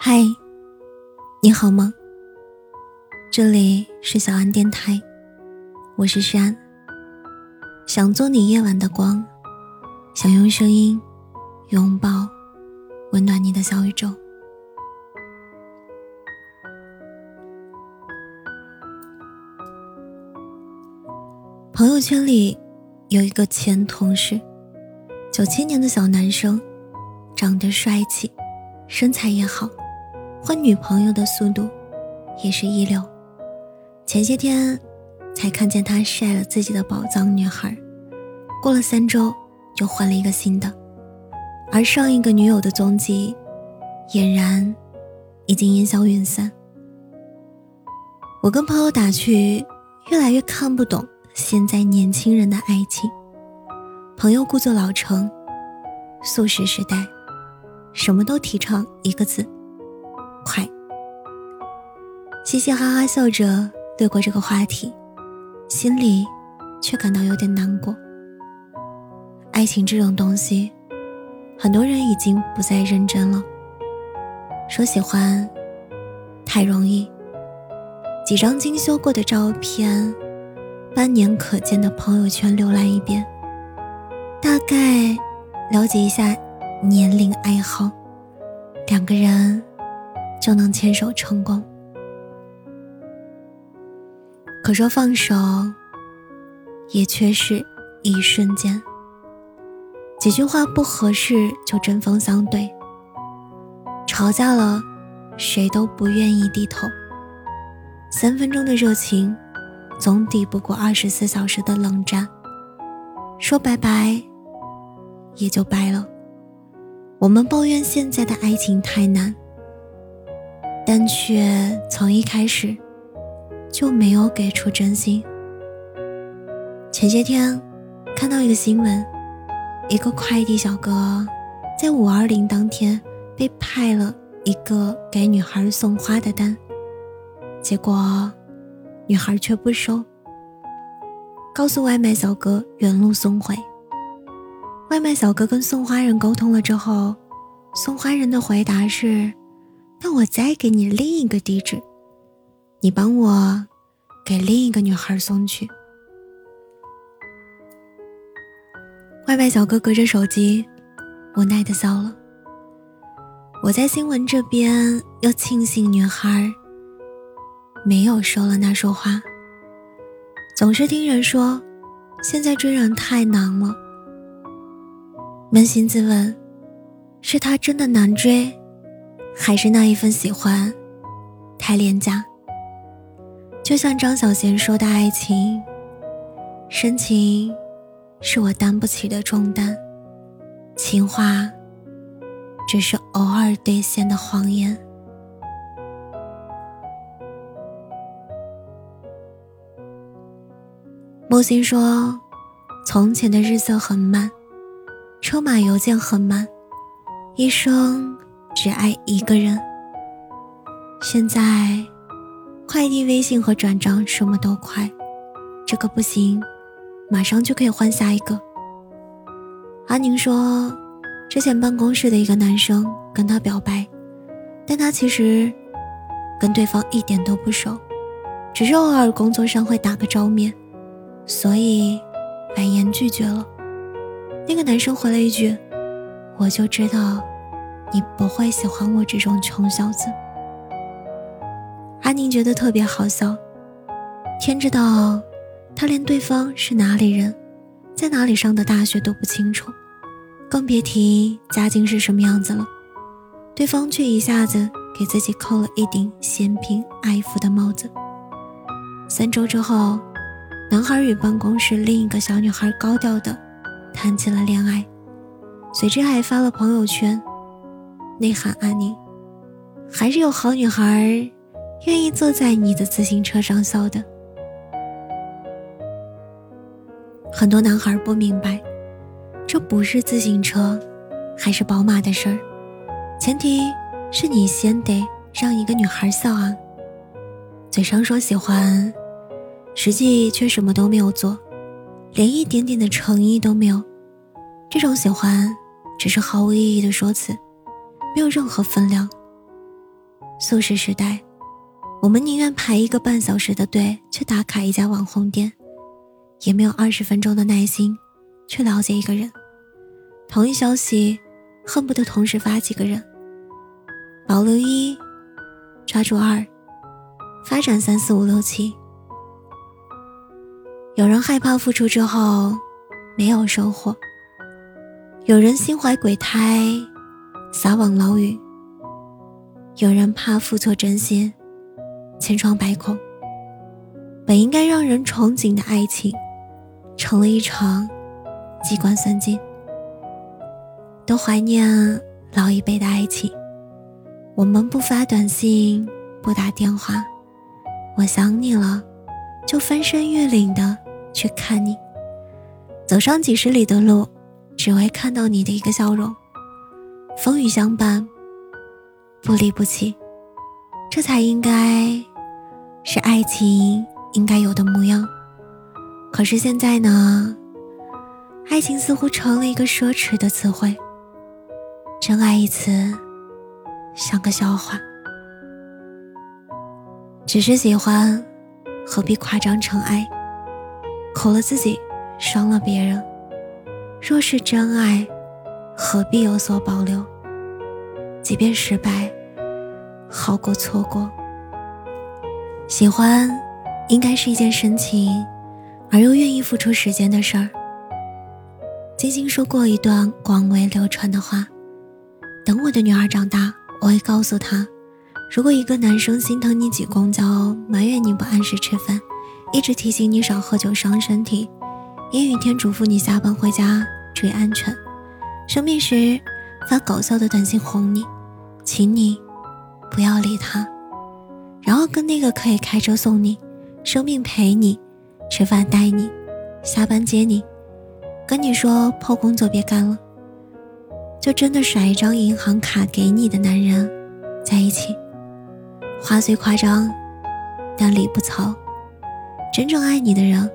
嗨，你好吗？这里是小安电台，我是山。想做你夜晚的光，想用声音拥抱温暖你的小宇宙。朋友圈里有一个前同事，九七年的小男生，长得帅气，身材也好，换女朋友的速度也是一流。前些天才看见他晒了自己的宝藏女孩，过了三周就换了一个新的，而上一个女友的踪迹俨然已经烟消云散。我跟朋友打趣，越来越看不懂。现在年轻人的爱情，朋友故作老成，素食时代，什么都提倡一个字：快。嘻嘻哈哈笑着略过这个话题，心里却感到有点难过。爱情这种东西，很多人已经不再认真了。说喜欢，太容易，几张精修过的照片。半年可见的朋友圈浏览一遍，大概了解一下年龄爱好，两个人就能牵手成功。可说放手，也却是一瞬间。几句话不合适就针锋相对，吵架了，谁都不愿意低头。三分钟的热情。总抵不过二十四小时的冷战，说拜拜，也就掰了。我们抱怨现在的爱情太难，但却从一开始就没有给出真心。前些天看到一个新闻，一个快递小哥在五二零当天被派了一个给女孩送花的单，结果。女孩却不收，告诉外卖小哥原路送回。外卖小哥跟送花人沟通了之后，送花人的回答是：“那我再给你另一个地址，你帮我给另一个女孩送去。”外卖小哥隔着手机无奈的笑了。我在新闻这边又庆幸女孩。没有收了那束花。总是听人说，现在追人太难了。扪心自问，是他真的难追，还是那一份喜欢太廉价？就像张小娴说的：“爱情，深情是我担不起的重担，情话只是偶尔兑现的谎言。”木心说：“从前的日色很慢，车马邮件很慢，一生只爱一个人。现在，快递、微信和转账什么都快，这个不行，马上就可以换下一个。”阿宁说：“之前办公室的一个男生跟他表白，但他其实跟对方一点都不熟，只是偶尔工作上会打个照面。”所以，婉言拒绝了。那个男生回了一句：“我就知道，你不会喜欢我这种穷小子。”阿宁觉得特别好笑。天知道，他连对方是哪里人，在哪里上的大学都不清楚，更别提家境是什么样子了。对方却一下子给自己扣了一顶嫌贫爱富的帽子。三周之后。男孩与办公室另一个小女孩高调的谈起了恋爱，随之还发了朋友圈，内涵安宁，还是有好女孩愿意坐在你的自行车上笑的。很多男孩不明白，这不是自行车还是宝马的事儿，前提是你先得让一个女孩笑啊，嘴上说喜欢。实际却什么都没有做，连一点点的诚意都没有。这种喜欢只是毫无意义的说辞，没有任何分量。素食时代，我们宁愿排一个半小时的队去打卡一家网红店，也没有二十分钟的耐心去了解一个人。同一消息，恨不得同时发几个人。保留一，抓住二，发展三四五六七。有人害怕付出之后没有收获，有人心怀鬼胎，撒网捞鱼。有人怕付错真心，千疮百孔。本应该让人憧憬的爱情，成了一场机关算尽。都怀念老一辈的爱情，我们不发短信，不打电话，我想你了，就翻山越岭的去看你，走上几十里的路，只为看到你的一个笑容，风雨相伴。不离不弃，这才应该是爱情应该有的模样。可是现在呢，爱情似乎成了一个奢侈的词汇。真爱一词像个笑话，只是喜欢，何必夸张成爱？苦了自己，伤了别人。若是真爱，何必有所保留？即便失败，好过错过。喜欢，应该是一件深情而又愿意付出时间的事儿。金星说过一段广为流传的话：“等我的女儿长大，我会告诉她，如果一个男生心疼你挤公交，埋怨你不按时吃饭，一直提醒你少喝酒伤身体，阴雨天嘱咐你下班回家注意安全，生病时发搞笑的短信哄你。”请你不要理他，然后跟那个可以开车送你、生病陪你、吃饭带你、下班接你、跟你说破工作别干了，就真的甩一张银行卡给你的男人在一起。话虽夸张，但理不糙。真正爱你的人，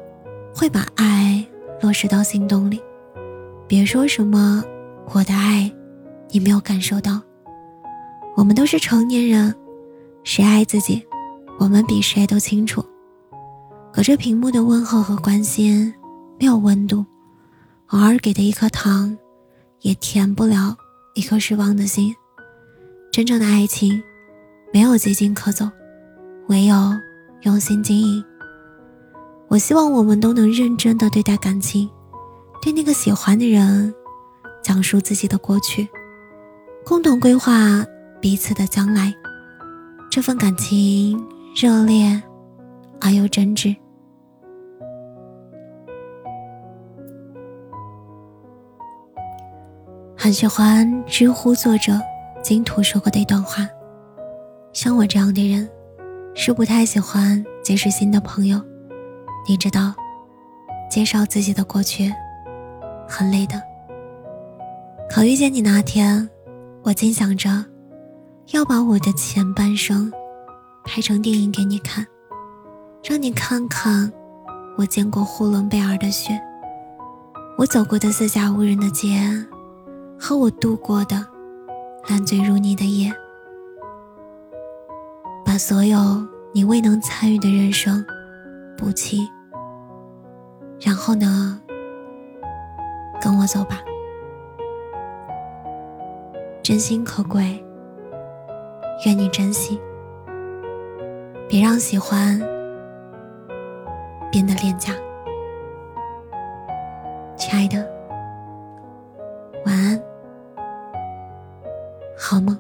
会把爱落实到行动里。别说什么我的爱，你没有感受到。我们都是成年人，谁爱自己，我们比谁都清楚。隔着屏幕的问候和关心没有温度，偶尔给的一颗糖，也填不了一颗失望的心。真正的爱情，没有捷径可走，唯有用心经营。我希望我们都能认真的对待感情，对那个喜欢的人，讲述自己的过去，共同规划。彼此的将来，这份感情热烈而又真挚。很喜欢知乎作者金图说过的一段话：像我这样的人，是不太喜欢结识新的朋友。你知道，介绍自己的过去很累的。好遇见你那天，我竟想着。要把我的前半生拍成电影给你看，让你看看我见过呼伦贝尔的雪，我走过的四下无人的街，和我度过的烂醉如泥的夜，把所有你未能参与的人生补齐。然后呢，跟我走吧，真心可贵。愿你珍惜，别让喜欢变得廉价。亲爱的，晚安，好梦。